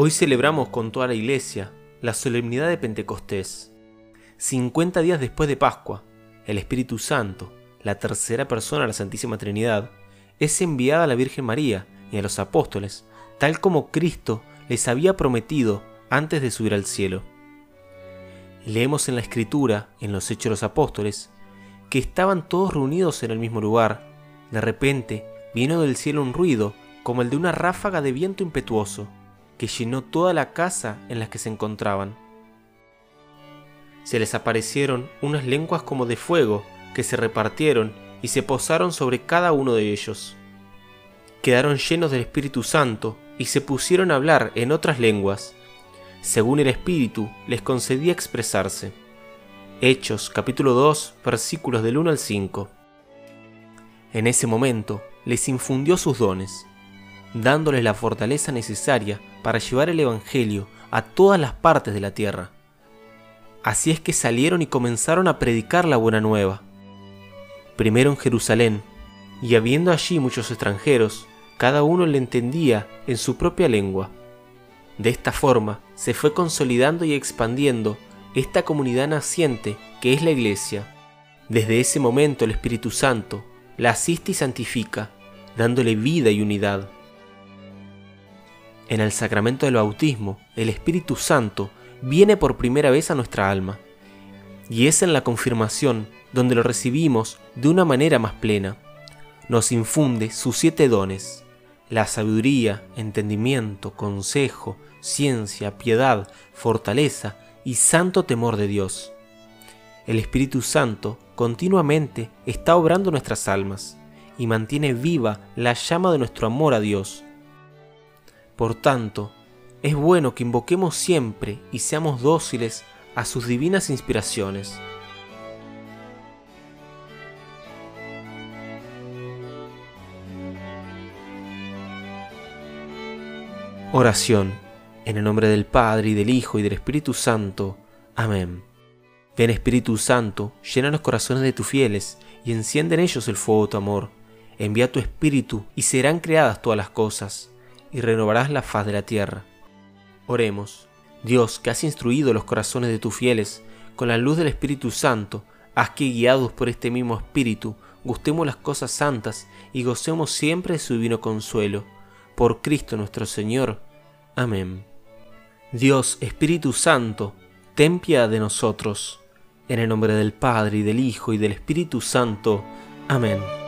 Hoy celebramos con toda la iglesia la solemnidad de Pentecostés. 50 días después de Pascua, el Espíritu Santo, la tercera persona de la Santísima Trinidad, es enviada a la Virgen María y a los apóstoles, tal como Cristo les había prometido antes de subir al cielo. Leemos en la Escritura, en los Hechos de los Apóstoles, que estaban todos reunidos en el mismo lugar. De repente vino del cielo un ruido como el de una ráfaga de viento impetuoso que llenó toda la casa en la que se encontraban. Se les aparecieron unas lenguas como de fuego que se repartieron y se posaron sobre cada uno de ellos. Quedaron llenos del Espíritu Santo y se pusieron a hablar en otras lenguas, según el Espíritu les concedía expresarse. Hechos capítulo 2 versículos del 1 al 5. En ese momento les infundió sus dones, dándoles la fortaleza necesaria para llevar el Evangelio a todas las partes de la tierra. Así es que salieron y comenzaron a predicar la buena nueva. Primero en Jerusalén, y habiendo allí muchos extranjeros, cada uno le entendía en su propia lengua. De esta forma se fue consolidando y expandiendo esta comunidad naciente que es la Iglesia. Desde ese momento el Espíritu Santo la asiste y santifica, dándole vida y unidad. En el sacramento del bautismo, el Espíritu Santo viene por primera vez a nuestra alma, y es en la confirmación donde lo recibimos de una manera más plena. Nos infunde sus siete dones, la sabiduría, entendimiento, consejo, ciencia, piedad, fortaleza y santo temor de Dios. El Espíritu Santo continuamente está obrando nuestras almas y mantiene viva la llama de nuestro amor a Dios por tanto, es bueno que invoquemos siempre y seamos dóciles a sus divinas inspiraciones. Oración. En el nombre del Padre y del Hijo y del Espíritu Santo. Amén. Ven Espíritu Santo, llena los corazones de tus fieles y enciende en ellos el fuego de tu amor. Envía tu Espíritu y serán creadas todas las cosas y renovarás la faz de la tierra. Oremos. Dios, que has instruido los corazones de tus fieles con la luz del Espíritu Santo, haz que guiados por este mismo Espíritu, gustemos las cosas santas y gocemos siempre de su divino consuelo. Por Cristo nuestro Señor. Amén. Dios, Espíritu Santo, ten piedad de nosotros. En el nombre del Padre, y del Hijo, y del Espíritu Santo. Amén.